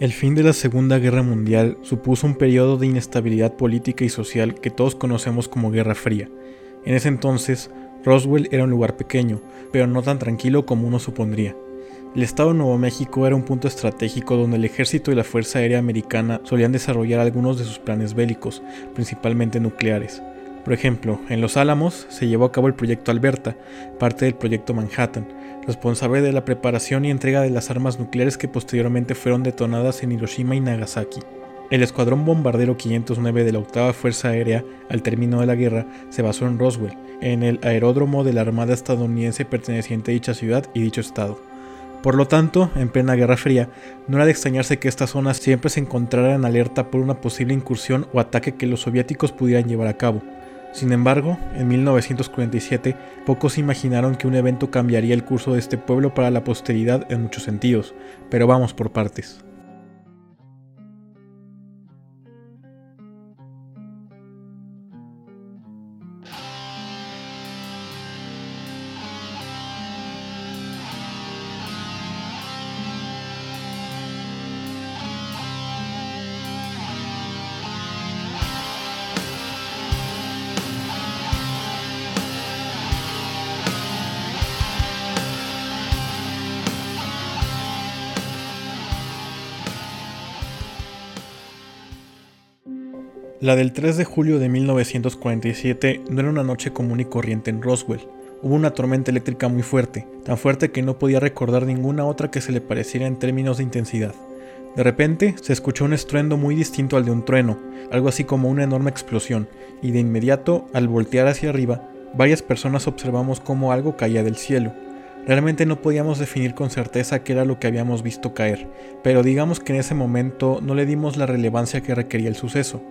El fin de la Segunda Guerra Mundial supuso un periodo de inestabilidad política y social que todos conocemos como Guerra Fría. En ese entonces, Roswell era un lugar pequeño, pero no tan tranquilo como uno supondría. El estado de Nuevo México era un punto estratégico donde el ejército y la Fuerza Aérea Americana solían desarrollar algunos de sus planes bélicos, principalmente nucleares. Por ejemplo, en Los Álamos se llevó a cabo el proyecto Alberta, parte del proyecto Manhattan, responsable de la preparación y entrega de las armas nucleares que posteriormente fueron detonadas en Hiroshima y Nagasaki. El escuadrón bombardero 509 de la octava Fuerza Aérea, al término de la guerra, se basó en Roswell, en el aeródromo de la Armada estadounidense perteneciente a dicha ciudad y dicho estado. Por lo tanto, en plena Guerra Fría, no era de extrañarse que esta zona siempre se encontrara en alerta por una posible incursión o ataque que los soviéticos pudieran llevar a cabo. Sin embargo, en 1947, pocos imaginaron que un evento cambiaría el curso de este pueblo para la posteridad en muchos sentidos, pero vamos por partes. La del 3 de julio de 1947 no era una noche común y corriente en Roswell. Hubo una tormenta eléctrica muy fuerte, tan fuerte que no podía recordar ninguna otra que se le pareciera en términos de intensidad. De repente se escuchó un estruendo muy distinto al de un trueno, algo así como una enorme explosión, y de inmediato, al voltear hacia arriba, varias personas observamos cómo algo caía del cielo. Realmente no podíamos definir con certeza qué era lo que habíamos visto caer, pero digamos que en ese momento no le dimos la relevancia que requería el suceso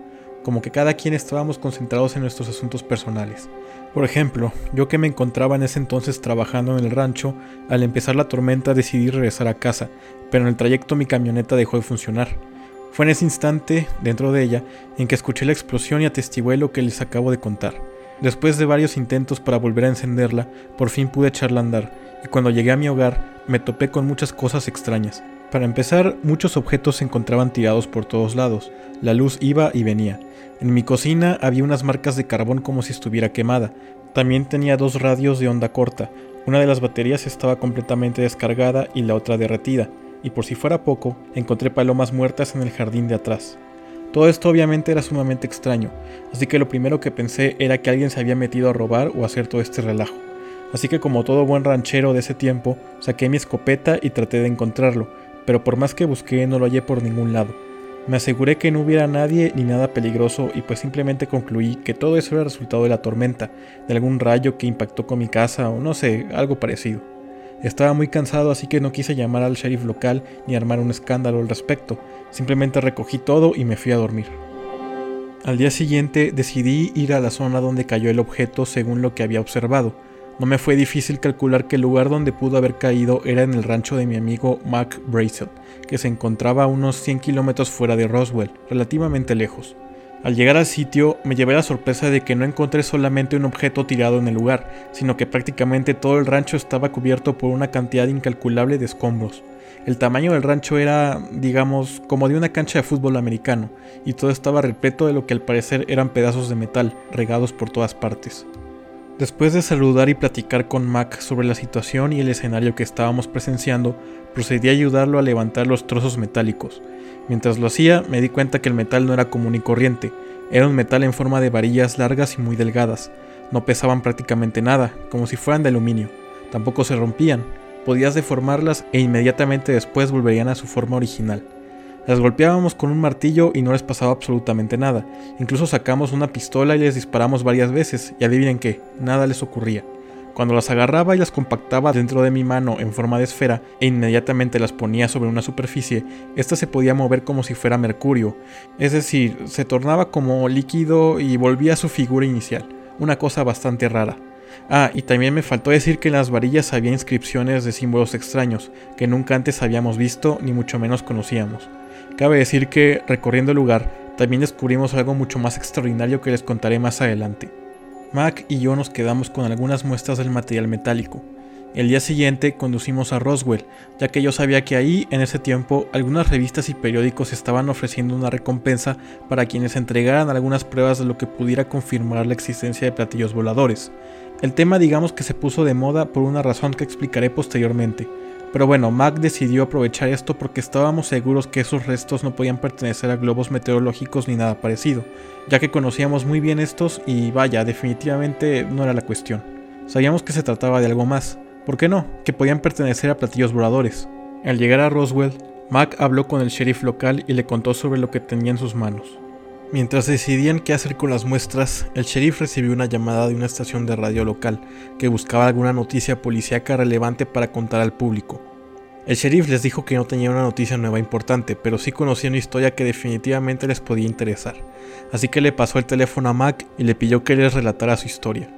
como que cada quien estábamos concentrados en nuestros asuntos personales. Por ejemplo, yo que me encontraba en ese entonces trabajando en el rancho, al empezar la tormenta decidí regresar a casa, pero en el trayecto mi camioneta dejó de funcionar. Fue en ese instante, dentro de ella, en que escuché la explosión y atestigué lo que les acabo de contar. Después de varios intentos para volver a encenderla, por fin pude echarla a andar, y cuando llegué a mi hogar me topé con muchas cosas extrañas. Para empezar, muchos objetos se encontraban tirados por todos lados, la luz iba y venía. En mi cocina había unas marcas de carbón como si estuviera quemada. También tenía dos radios de onda corta. Una de las baterías estaba completamente descargada y la otra derretida. Y por si fuera poco, encontré palomas muertas en el jardín de atrás. Todo esto obviamente era sumamente extraño, así que lo primero que pensé era que alguien se había metido a robar o hacer todo este relajo. Así que como todo buen ranchero de ese tiempo, saqué mi escopeta y traté de encontrarlo, pero por más que busqué no lo hallé por ningún lado. Me aseguré que no hubiera nadie ni nada peligroso y pues simplemente concluí que todo eso era resultado de la tormenta, de algún rayo que impactó con mi casa o no sé, algo parecido. Estaba muy cansado así que no quise llamar al sheriff local ni armar un escándalo al respecto, simplemente recogí todo y me fui a dormir. Al día siguiente decidí ir a la zona donde cayó el objeto según lo que había observado, no me fue difícil calcular que el lugar donde pudo haber caído era en el rancho de mi amigo Mac Brazel, que se encontraba a unos 100 kilómetros fuera de Roswell, relativamente lejos. Al llegar al sitio me llevé la sorpresa de que no encontré solamente un objeto tirado en el lugar, sino que prácticamente todo el rancho estaba cubierto por una cantidad incalculable de escombros. El tamaño del rancho era, digamos, como de una cancha de fútbol americano, y todo estaba repleto de lo que al parecer eran pedazos de metal, regados por todas partes. Después de saludar y platicar con Mac sobre la situación y el escenario que estábamos presenciando, procedí a ayudarlo a levantar los trozos metálicos. Mientras lo hacía, me di cuenta que el metal no era común y corriente, era un metal en forma de varillas largas y muy delgadas. No pesaban prácticamente nada, como si fueran de aluminio. Tampoco se rompían, podías deformarlas e inmediatamente después volverían a su forma original. Las golpeábamos con un martillo y no les pasaba absolutamente nada. Incluso sacamos una pistola y les disparamos varias veces y adivinen qué, nada les ocurría. Cuando las agarraba y las compactaba dentro de mi mano en forma de esfera e inmediatamente las ponía sobre una superficie, ésta se podía mover como si fuera mercurio, es decir, se tornaba como líquido y volvía a su figura inicial, una cosa bastante rara. Ah, y también me faltó decir que en las varillas había inscripciones de símbolos extraños, que nunca antes habíamos visto ni mucho menos conocíamos. Cabe decir que, recorriendo el lugar, también descubrimos algo mucho más extraordinario que les contaré más adelante. Mac y yo nos quedamos con algunas muestras del material metálico. El día siguiente conducimos a Roswell, ya que yo sabía que ahí, en ese tiempo, algunas revistas y periódicos estaban ofreciendo una recompensa para quienes entregaran algunas pruebas de lo que pudiera confirmar la existencia de platillos voladores. El tema digamos que se puso de moda por una razón que explicaré posteriormente. Pero bueno, Mac decidió aprovechar esto porque estábamos seguros que esos restos no podían pertenecer a globos meteorológicos ni nada parecido, ya que conocíamos muy bien estos y vaya, definitivamente no era la cuestión. Sabíamos que se trataba de algo más, ¿por qué no? Que podían pertenecer a platillos voladores. Al llegar a Roswell, Mac habló con el sheriff local y le contó sobre lo que tenía en sus manos. Mientras decidían qué hacer con las muestras, el sheriff recibió una llamada de una estación de radio local que buscaba alguna noticia policíaca relevante para contar al público. El sheriff les dijo que no tenía una noticia nueva importante, pero sí conocía una historia que definitivamente les podía interesar, así que le pasó el teléfono a Mac y le pidió que les relatara su historia.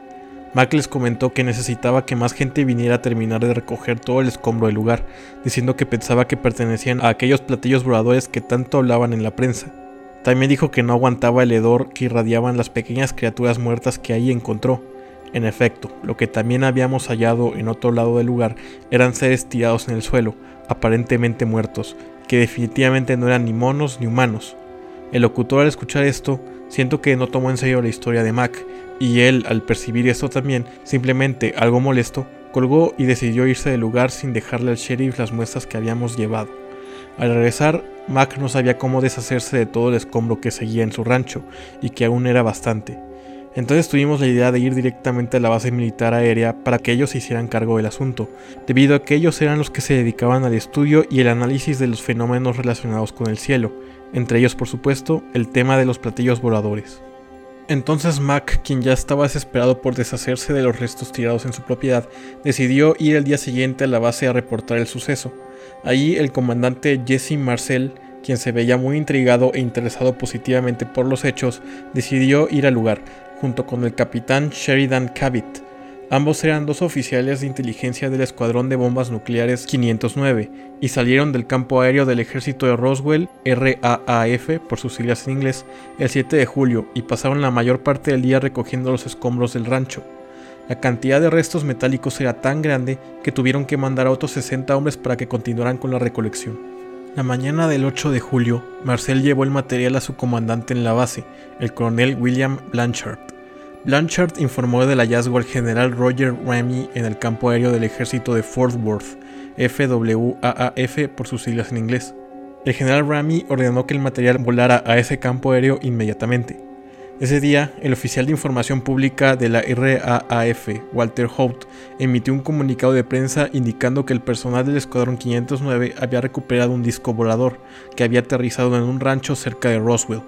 Mac les comentó que necesitaba que más gente viniera a terminar de recoger todo el escombro del lugar, diciendo que pensaba que pertenecían a aquellos platillos voladores que tanto hablaban en la prensa. También dijo que no aguantaba el hedor que irradiaban las pequeñas criaturas muertas que ahí encontró. En efecto, lo que también habíamos hallado en otro lado del lugar eran seres tirados en el suelo, aparentemente muertos, que definitivamente no eran ni monos ni humanos. El locutor al escuchar esto, siento que no tomó en serio la historia de Mac, y él, al percibir esto también, simplemente algo molesto, colgó y decidió irse del lugar sin dejarle al sheriff las muestras que habíamos llevado. Al regresar, Mac no sabía cómo deshacerse de todo el escombro que seguía en su rancho, y que aún era bastante. Entonces tuvimos la idea de ir directamente a la base militar aérea para que ellos se hicieran cargo del asunto, debido a que ellos eran los que se dedicaban al estudio y el análisis de los fenómenos relacionados con el cielo, entre ellos por supuesto el tema de los platillos voladores. Entonces Mac, quien ya estaba desesperado por deshacerse de los restos tirados en su propiedad, decidió ir el día siguiente a la base a reportar el suceso. Allí el comandante Jesse Marcel, quien se veía muy intrigado e interesado positivamente por los hechos, decidió ir al lugar, junto con el capitán Sheridan Cabot, Ambos eran dos oficiales de inteligencia del Escuadrón de Bombas Nucleares 509 y salieron del campo aéreo del ejército de Roswell, RAAF por sus siglas en inglés, el 7 de julio y pasaron la mayor parte del día recogiendo los escombros del rancho. La cantidad de restos metálicos era tan grande que tuvieron que mandar a otros 60 hombres para que continuaran con la recolección. La mañana del 8 de julio, Marcel llevó el material a su comandante en la base, el coronel William Blanchard. Blanchard informó del hallazgo al general Roger Ramey en el campo aéreo del ejército de Fort Worth, FWAAF por sus siglas en inglés. El general Ramey ordenó que el material volara a ese campo aéreo inmediatamente. Ese día, el oficial de información pública de la RAAF, Walter Hout, emitió un comunicado de prensa indicando que el personal del Escuadrón 509 había recuperado un disco volador que había aterrizado en un rancho cerca de Roswell.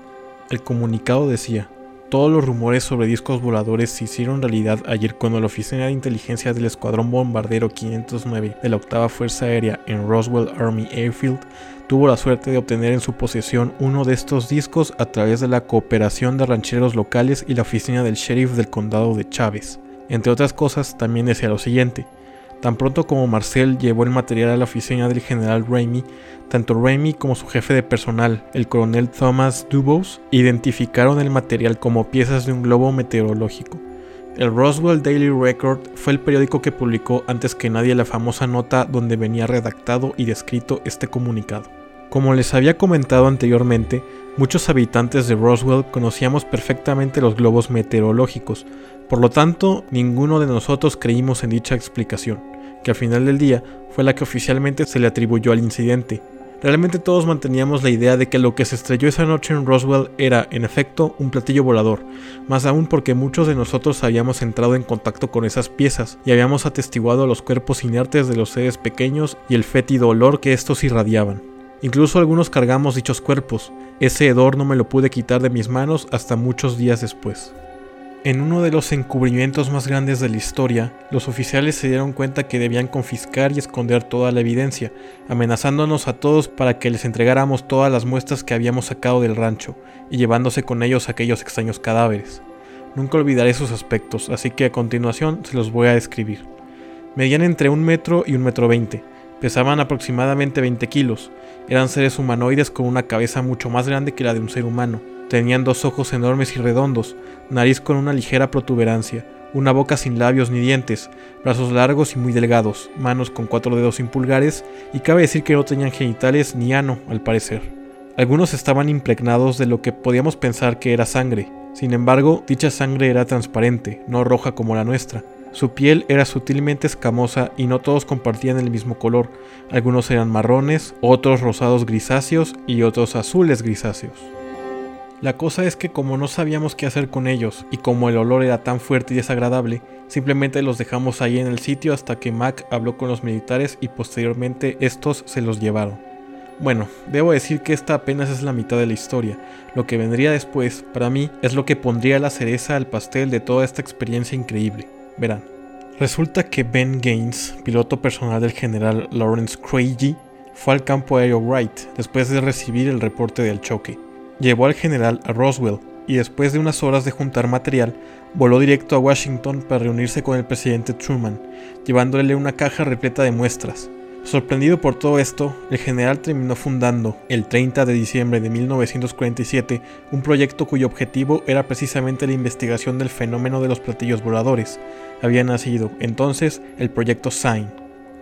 El comunicado decía, todos los rumores sobre discos voladores se hicieron realidad ayer cuando la Oficina de Inteligencia del Escuadrón Bombardero 509 de la Octava Fuerza Aérea en Roswell Army Airfield tuvo la suerte de obtener en su posesión uno de estos discos a través de la cooperación de rancheros locales y la oficina del sheriff del condado de Chávez. Entre otras cosas, también decía lo siguiente. Tan pronto como Marcel llevó el material a la oficina del general Ramey, tanto Ramey como su jefe de personal, el coronel Thomas Dubose, identificaron el material como piezas de un globo meteorológico. El Roswell Daily Record fue el periódico que publicó antes que nadie la famosa nota donde venía redactado y descrito este comunicado. Como les había comentado anteriormente, muchos habitantes de Roswell conocíamos perfectamente los globos meteorológicos, por lo tanto, ninguno de nosotros creímos en dicha explicación que al final del día fue la que oficialmente se le atribuyó al incidente. Realmente todos manteníamos la idea de que lo que se estrelló esa noche en Roswell era, en efecto, un platillo volador, más aún porque muchos de nosotros habíamos entrado en contacto con esas piezas y habíamos atestiguado los cuerpos inertes de los seres pequeños y el fétido olor que estos irradiaban. Incluso algunos cargamos dichos cuerpos, ese hedor no me lo pude quitar de mis manos hasta muchos días después. En uno de los encubrimientos más grandes de la historia, los oficiales se dieron cuenta que debían confiscar y esconder toda la evidencia, amenazándonos a todos para que les entregáramos todas las muestras que habíamos sacado del rancho, y llevándose con ellos aquellos extraños cadáveres. Nunca olvidaré esos aspectos, así que a continuación se los voy a describir. Medían entre un metro y un metro veinte, pesaban aproximadamente 20 kilos, eran seres humanoides con una cabeza mucho más grande que la de un ser humano, Tenían dos ojos enormes y redondos, nariz con una ligera protuberancia, una boca sin labios ni dientes, brazos largos y muy delgados, manos con cuatro dedos impulgares y cabe decir que no tenían genitales ni ano, al parecer. Algunos estaban impregnados de lo que podíamos pensar que era sangre, sin embargo, dicha sangre era transparente, no roja como la nuestra. Su piel era sutilmente escamosa y no todos compartían el mismo color. Algunos eran marrones, otros rosados grisáceos y otros azules grisáceos. La cosa es que como no sabíamos qué hacer con ellos y como el olor era tan fuerte y desagradable, simplemente los dejamos ahí en el sitio hasta que Mac habló con los militares y posteriormente estos se los llevaron. Bueno, debo decir que esta apenas es la mitad de la historia. Lo que vendría después, para mí, es lo que pondría la cereza al pastel de toda esta experiencia increíble. Verán. Resulta que Ben Gaines, piloto personal del general Lawrence Craigie, fue al campo aéreo Wright después de recibir el reporte del choque llevó al general a Roswell y después de unas horas de juntar material, voló directo a Washington para reunirse con el presidente Truman, llevándole una caja repleta de muestras. Sorprendido por todo esto, el general terminó fundando, el 30 de diciembre de 1947, un proyecto cuyo objetivo era precisamente la investigación del fenómeno de los platillos voladores. Había nacido, entonces, el proyecto SIGN.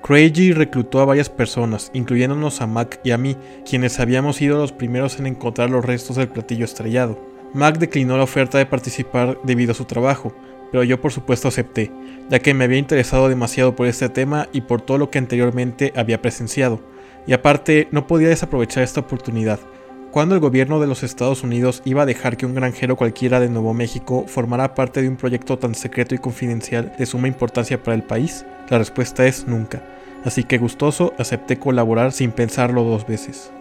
Craigie reclutó a varias personas, incluyéndonos a Mac y a mí, quienes habíamos sido los primeros en encontrar los restos del platillo estrellado. Mac declinó la oferta de participar debido a su trabajo, pero yo por supuesto acepté, ya que me había interesado demasiado por este tema y por todo lo que anteriormente había presenciado, y aparte no podía desaprovechar esta oportunidad, ¿Cuándo el gobierno de los Estados Unidos iba a dejar que un granjero cualquiera de Nuevo México formara parte de un proyecto tan secreto y confidencial de suma importancia para el país? La respuesta es nunca, así que gustoso acepté colaborar sin pensarlo dos veces.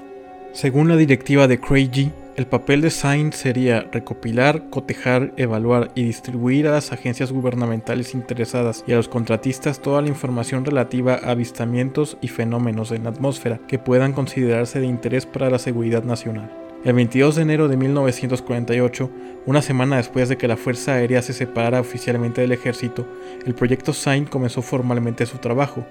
Según la directiva de Craigie, el papel de SIGN sería recopilar, cotejar, evaluar y distribuir a las agencias gubernamentales interesadas y a los contratistas toda la información relativa a avistamientos y fenómenos en la atmósfera que puedan considerarse de interés para la seguridad nacional. El 22 de enero de 1948, una semana después de que la Fuerza Aérea se separara oficialmente del ejército, el proyecto SIGN comenzó formalmente su trabajo,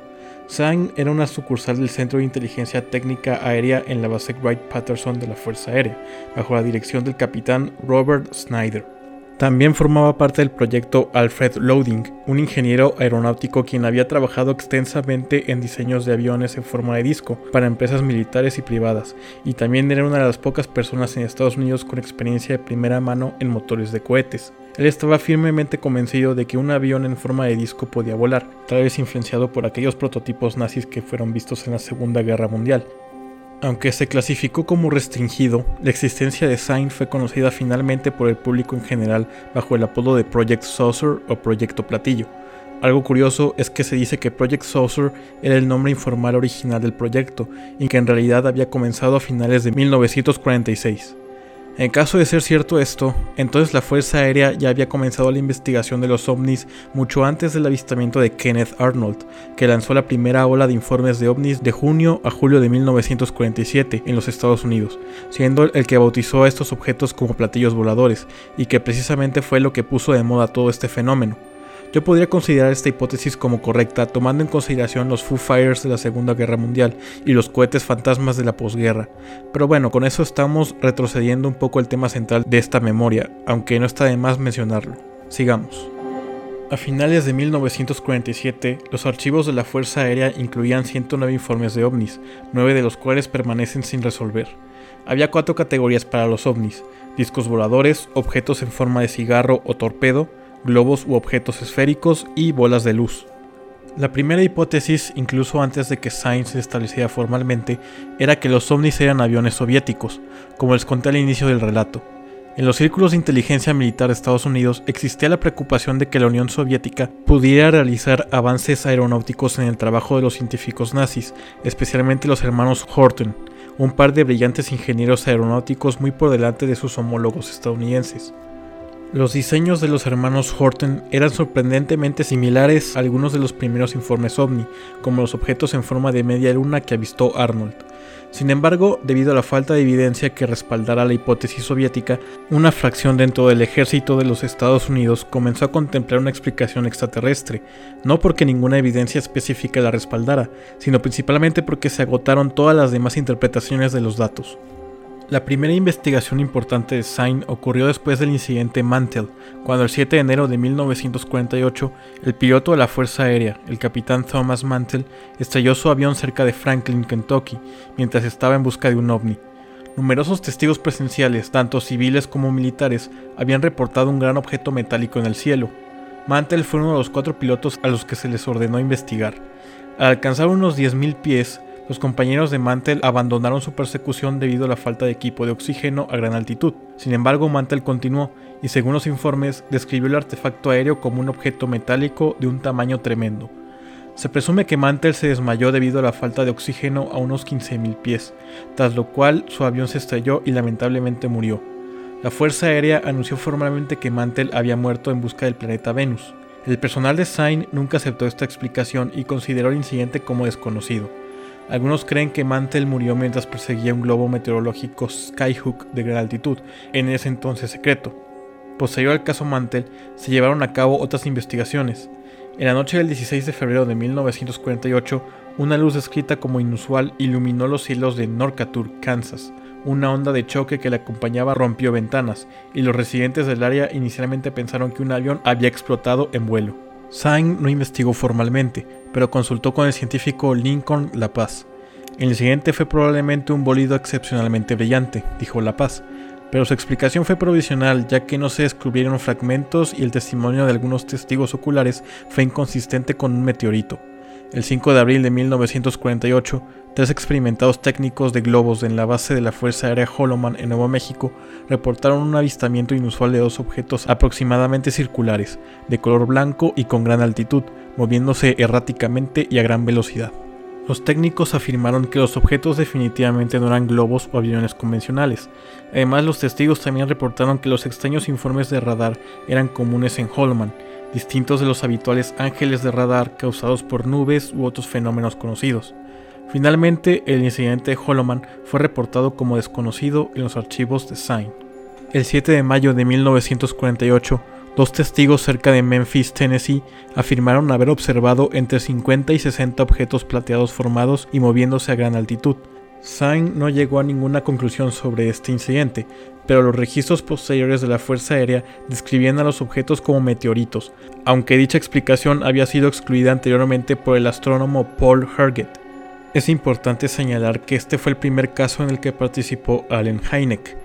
SAN era una sucursal del Centro de Inteligencia Técnica Aérea en la base Wright-Patterson de la Fuerza Aérea, bajo la dirección del capitán Robert Snyder. También formaba parte del proyecto Alfred Loading, un ingeniero aeronáutico quien había trabajado extensamente en diseños de aviones en forma de disco para empresas militares y privadas, y también era una de las pocas personas en Estados Unidos con experiencia de primera mano en motores de cohetes. Él estaba firmemente convencido de que un avión en forma de disco podía volar, tal vez influenciado por aquellos prototipos nazis que fueron vistos en la Segunda Guerra Mundial. Aunque se clasificó como restringido, la existencia de Sign fue conocida finalmente por el público en general bajo el apodo de Project Saucer o Proyecto Platillo. Algo curioso es que se dice que Project Saucer era el nombre informal original del proyecto y que en realidad había comenzado a finales de 1946. En caso de ser cierto esto, entonces la Fuerza Aérea ya había comenzado la investigación de los ovnis mucho antes del avistamiento de Kenneth Arnold, que lanzó la primera ola de informes de ovnis de junio a julio de 1947 en los Estados Unidos, siendo el que bautizó a estos objetos como platillos voladores, y que precisamente fue lo que puso de moda todo este fenómeno. Yo podría considerar esta hipótesis como correcta tomando en consideración los Foo Fires de la Segunda Guerra Mundial y los cohetes fantasmas de la posguerra. Pero bueno, con eso estamos retrocediendo un poco el tema central de esta memoria, aunque no está de más mencionarlo. Sigamos. A finales de 1947, los archivos de la Fuerza Aérea incluían 109 informes de ovnis, nueve de los cuales permanecen sin resolver. Había cuatro categorías para los ovnis, discos voladores, objetos en forma de cigarro o torpedo, globos u objetos esféricos y bolas de luz. La primera hipótesis, incluso antes de que Sainz se estableciera formalmente, era que los ovnis eran aviones soviéticos, como les conté al inicio del relato. En los círculos de inteligencia militar de Estados Unidos existía la preocupación de que la Unión Soviética pudiera realizar avances aeronáuticos en el trabajo de los científicos nazis, especialmente los hermanos Horten, un par de brillantes ingenieros aeronáuticos muy por delante de sus homólogos estadounidenses. Los diseños de los hermanos Horton eran sorprendentemente similares a algunos de los primeros informes ovni, como los objetos en forma de media luna que avistó Arnold. Sin embargo, debido a la falta de evidencia que respaldara la hipótesis soviética, una fracción dentro del ejército de los Estados Unidos comenzó a contemplar una explicación extraterrestre, no porque ninguna evidencia específica la respaldara, sino principalmente porque se agotaron todas las demás interpretaciones de los datos. La primera investigación importante de Sain ocurrió después del incidente Mantle, cuando el 7 de enero de 1948 el piloto de la Fuerza Aérea, el capitán Thomas Mantle, estrelló su avión cerca de Franklin, Kentucky, mientras estaba en busca de un ovni. Numerosos testigos presenciales, tanto civiles como militares, habían reportado un gran objeto metálico en el cielo. Mantle fue uno de los cuatro pilotos a los que se les ordenó investigar. Al alcanzar unos 10.000 pies, los compañeros de Mantel abandonaron su persecución debido a la falta de equipo de oxígeno a gran altitud. Sin embargo, Mantel continuó y según los informes describió el artefacto aéreo como un objeto metálico de un tamaño tremendo. Se presume que Mantel se desmayó debido a la falta de oxígeno a unos 15.000 pies, tras lo cual su avión se estrelló y lamentablemente murió. La Fuerza Aérea anunció formalmente que Mantel había muerto en busca del planeta Venus. El personal de Sain nunca aceptó esta explicación y consideró el incidente como desconocido. Algunos creen que Mantel murió mientras perseguía un globo meteorológico Skyhook de gran altitud, en ese entonces secreto. Posterior al caso Mantel, se llevaron a cabo otras investigaciones. En la noche del 16 de febrero de 1948, una luz descrita como inusual iluminó los cielos de Norcatur, Kansas. Una onda de choque que la acompañaba rompió ventanas, y los residentes del área inicialmente pensaron que un avión había explotado en vuelo. Sain no investigó formalmente, pero consultó con el científico Lincoln La Paz. El incidente fue probablemente un bolido excepcionalmente brillante, dijo La Paz, pero su explicación fue provisional ya que no se descubrieron fragmentos y el testimonio de algunos testigos oculares fue inconsistente con un meteorito. El 5 de abril de 1948, tres experimentados técnicos de globos en la base de la Fuerza Aérea Holloman en Nuevo México reportaron un avistamiento inusual de dos objetos aproximadamente circulares, de color blanco y con gran altitud, moviéndose erráticamente y a gran velocidad. Los técnicos afirmaron que los objetos definitivamente no eran globos o aviones convencionales. Además, los testigos también reportaron que los extraños informes de radar eran comunes en Holloman, distintos de los habituales ángeles de radar causados por nubes u otros fenómenos conocidos. Finalmente, el incidente de Holloman fue reportado como desconocido en los archivos de Sign. El 7 de mayo de 1948, dos testigos cerca de Memphis, Tennessee, afirmaron haber observado entre 50 y 60 objetos plateados formados y moviéndose a gran altitud. Sign no llegó a ninguna conclusión sobre este incidente, pero los registros posteriores de la Fuerza Aérea describían a los objetos como meteoritos, aunque dicha explicación había sido excluida anteriormente por el astrónomo Paul Herget. Es importante señalar que este fue el primer caso en el que participó Allen Hynek.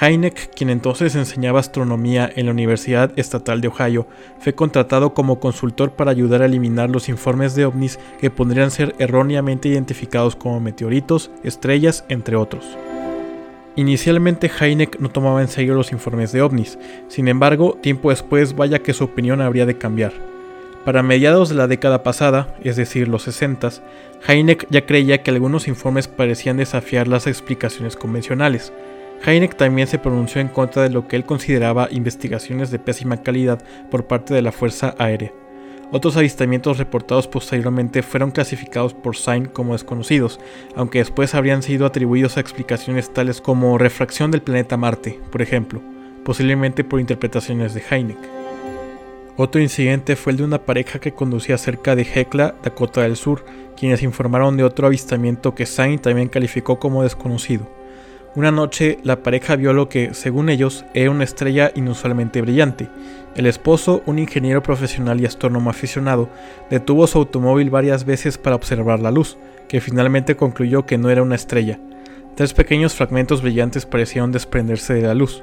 Hynek, quien entonces enseñaba astronomía en la Universidad Estatal de Ohio, fue contratado como consultor para ayudar a eliminar los informes de ovnis que podrían ser erróneamente identificados como meteoritos, estrellas, entre otros. Inicialmente Heineck no tomaba en serio los informes de ovnis, sin embargo, tiempo después vaya que su opinión habría de cambiar. Para mediados de la década pasada, es decir, los 60, Heineck ya creía que algunos informes parecían desafiar las explicaciones convencionales. Heineck también se pronunció en contra de lo que él consideraba investigaciones de pésima calidad por parte de la Fuerza Aérea. Otros avistamientos reportados posteriormente fueron clasificados por Sain como desconocidos, aunque después habrían sido atribuidos a explicaciones tales como refracción del planeta Marte, por ejemplo, posiblemente por interpretaciones de Heineck. Otro incidente fue el de una pareja que conducía cerca de Hecla, Dakota del Sur, quienes informaron de otro avistamiento que Sain también calificó como desconocido. Una noche, la pareja vio lo que, según ellos, era una estrella inusualmente brillante. El esposo, un ingeniero profesional y astrónomo aficionado, detuvo su automóvil varias veces para observar la luz, que finalmente concluyó que no era una estrella. Tres pequeños fragmentos brillantes parecieron desprenderse de la luz.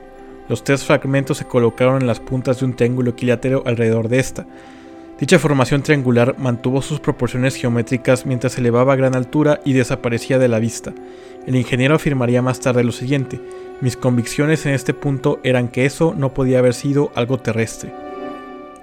Los tres fragmentos se colocaron en las puntas de un triángulo equilátero alrededor de esta. Dicha formación triangular mantuvo sus proporciones geométricas mientras se elevaba a gran altura y desaparecía de la vista. El ingeniero afirmaría más tarde lo siguiente, mis convicciones en este punto eran que eso no podía haber sido algo terrestre.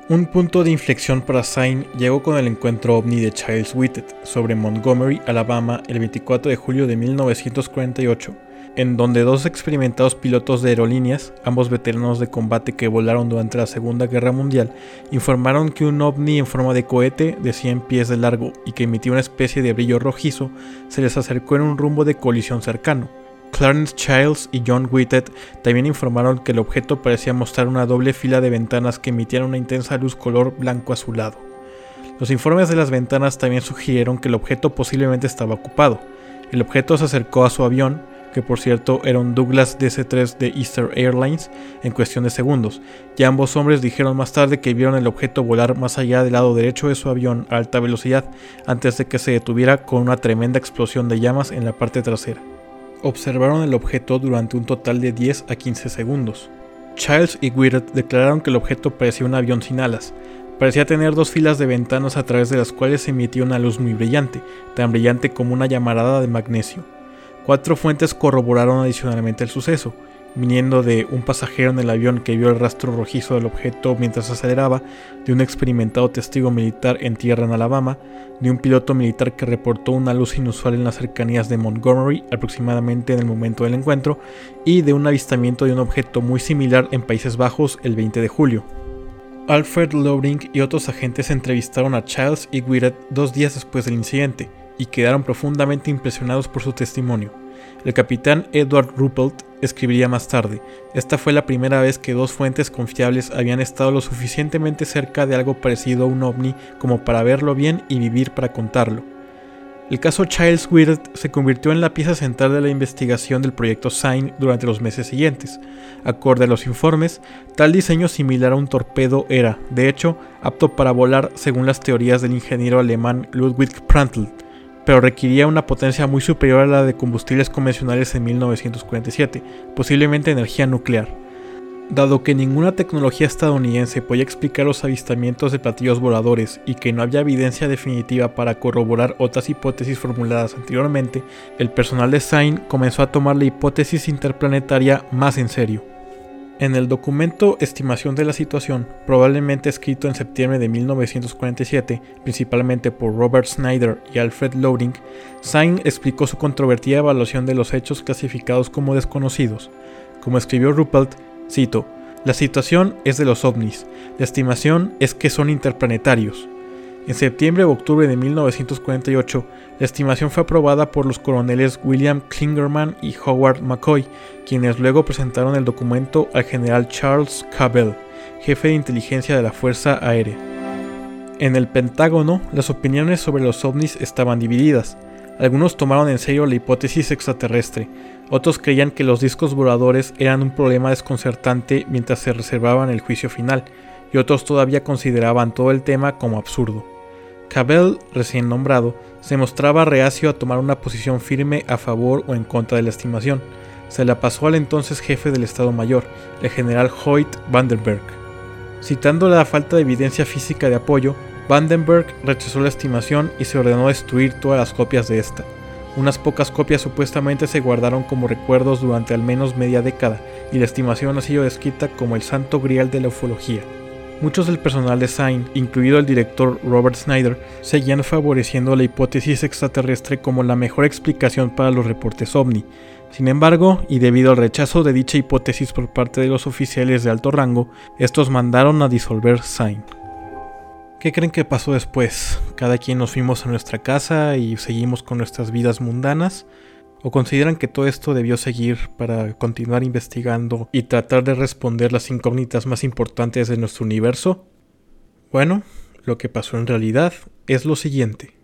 Un punto de inflexión para Sain llegó con el encuentro ovni de Childs Whitted sobre Montgomery, Alabama, el 24 de julio de 1948 en donde dos experimentados pilotos de aerolíneas, ambos veteranos de combate que volaron durante la Segunda Guerra Mundial, informaron que un ovni en forma de cohete de 100 pies de largo y que emitía una especie de brillo rojizo se les acercó en un rumbo de colisión cercano. Clarence Childs y John Whitted también informaron que el objeto parecía mostrar una doble fila de ventanas que emitían una intensa luz color blanco azulado. Los informes de las ventanas también sugirieron que el objeto posiblemente estaba ocupado. El objeto se acercó a su avión, que por cierto era un Douglas DC-3 de Easter Airlines, en cuestión de segundos, y ambos hombres dijeron más tarde que vieron el objeto volar más allá del lado derecho de su avión a alta velocidad antes de que se detuviera con una tremenda explosión de llamas en la parte trasera. Observaron el objeto durante un total de 10 a 15 segundos. Childs y Wirth declararon que el objeto parecía un avión sin alas, Parecía tener dos filas de ventanas a través de las cuales se emitía una luz muy brillante, tan brillante como una llamarada de magnesio. Cuatro fuentes corroboraron adicionalmente el suceso, viniendo de un pasajero en el avión que vio el rastro rojizo del objeto mientras aceleraba, de un experimentado testigo militar en tierra en Alabama, de un piloto militar que reportó una luz inusual en las cercanías de Montgomery aproximadamente en el momento del encuentro, y de un avistamiento de un objeto muy similar en Países Bajos el 20 de julio. Alfred Loring y otros agentes entrevistaron a Childs y Wirret dos días después del incidente y quedaron profundamente impresionados por su testimonio. El capitán Edward Ruppelt escribiría más tarde, esta fue la primera vez que dos fuentes confiables habían estado lo suficientemente cerca de algo parecido a un ovni como para verlo bien y vivir para contarlo. El caso Childs Wirth se convirtió en la pieza central de la investigación del proyecto SIGN durante los meses siguientes. Acorde a los informes, tal diseño similar a un torpedo era, de hecho, apto para volar según las teorías del ingeniero alemán Ludwig Prantl, pero requería una potencia muy superior a la de combustibles convencionales en 1947, posiblemente energía nuclear. Dado que ninguna tecnología estadounidense podía explicar los avistamientos de platillos voladores y que no había evidencia definitiva para corroborar otras hipótesis formuladas anteriormente, el personal de SIGN comenzó a tomar la hipótesis interplanetaria más en serio. En el documento Estimación de la situación, probablemente escrito en septiembre de 1947, principalmente por Robert Snyder y Alfred Loring, SIGN explicó su controvertida evaluación de los hechos clasificados como desconocidos. Como escribió Ruppelt, Cito, la situación es de los ovnis, la estimación es que son interplanetarios. En septiembre o octubre de 1948, la estimación fue aprobada por los coroneles William Klingerman y Howard McCoy, quienes luego presentaron el documento al general Charles Cabell, jefe de inteligencia de la Fuerza Aérea. En el Pentágono, las opiniones sobre los ovnis estaban divididas. Algunos tomaron en serio la hipótesis extraterrestre, otros creían que los discos voladores eran un problema desconcertante mientras se reservaban el juicio final, y otros todavía consideraban todo el tema como absurdo. Cabell, recién nombrado, se mostraba reacio a tomar una posición firme a favor o en contra de la estimación. Se la pasó al entonces jefe del Estado Mayor, el general Hoyt Vandenberg. Citando la falta de evidencia física de apoyo, Vandenberg rechazó la estimación y se ordenó destruir todas las copias de esta. Unas pocas copias supuestamente se guardaron como recuerdos durante al menos media década, y la estimación ha sido descrita como el santo grial de la ufología. Muchos del personal de SIGN, incluido el director Robert Snyder, seguían favoreciendo la hipótesis extraterrestre como la mejor explicación para los reportes ovni. Sin embargo, y debido al rechazo de dicha hipótesis por parte de los oficiales de alto rango, estos mandaron a disolver SIGN. ¿Qué creen que pasó después? ¿Cada quien nos fuimos a nuestra casa y seguimos con nuestras vidas mundanas? ¿O consideran que todo esto debió seguir para continuar investigando y tratar de responder las incógnitas más importantes de nuestro universo? Bueno, lo que pasó en realidad es lo siguiente.